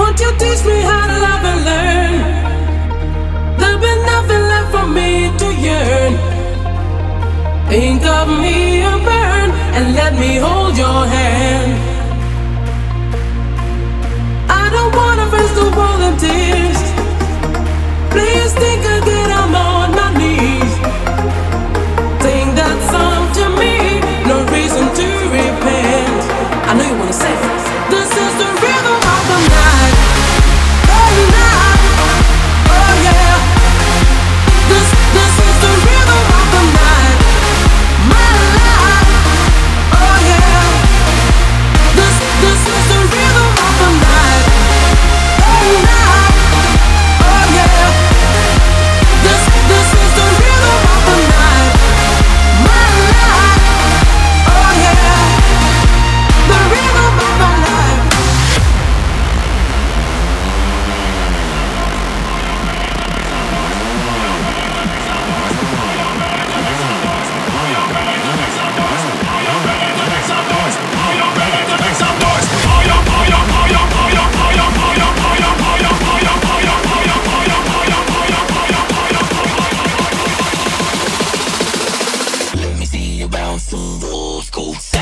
bounce to the old school.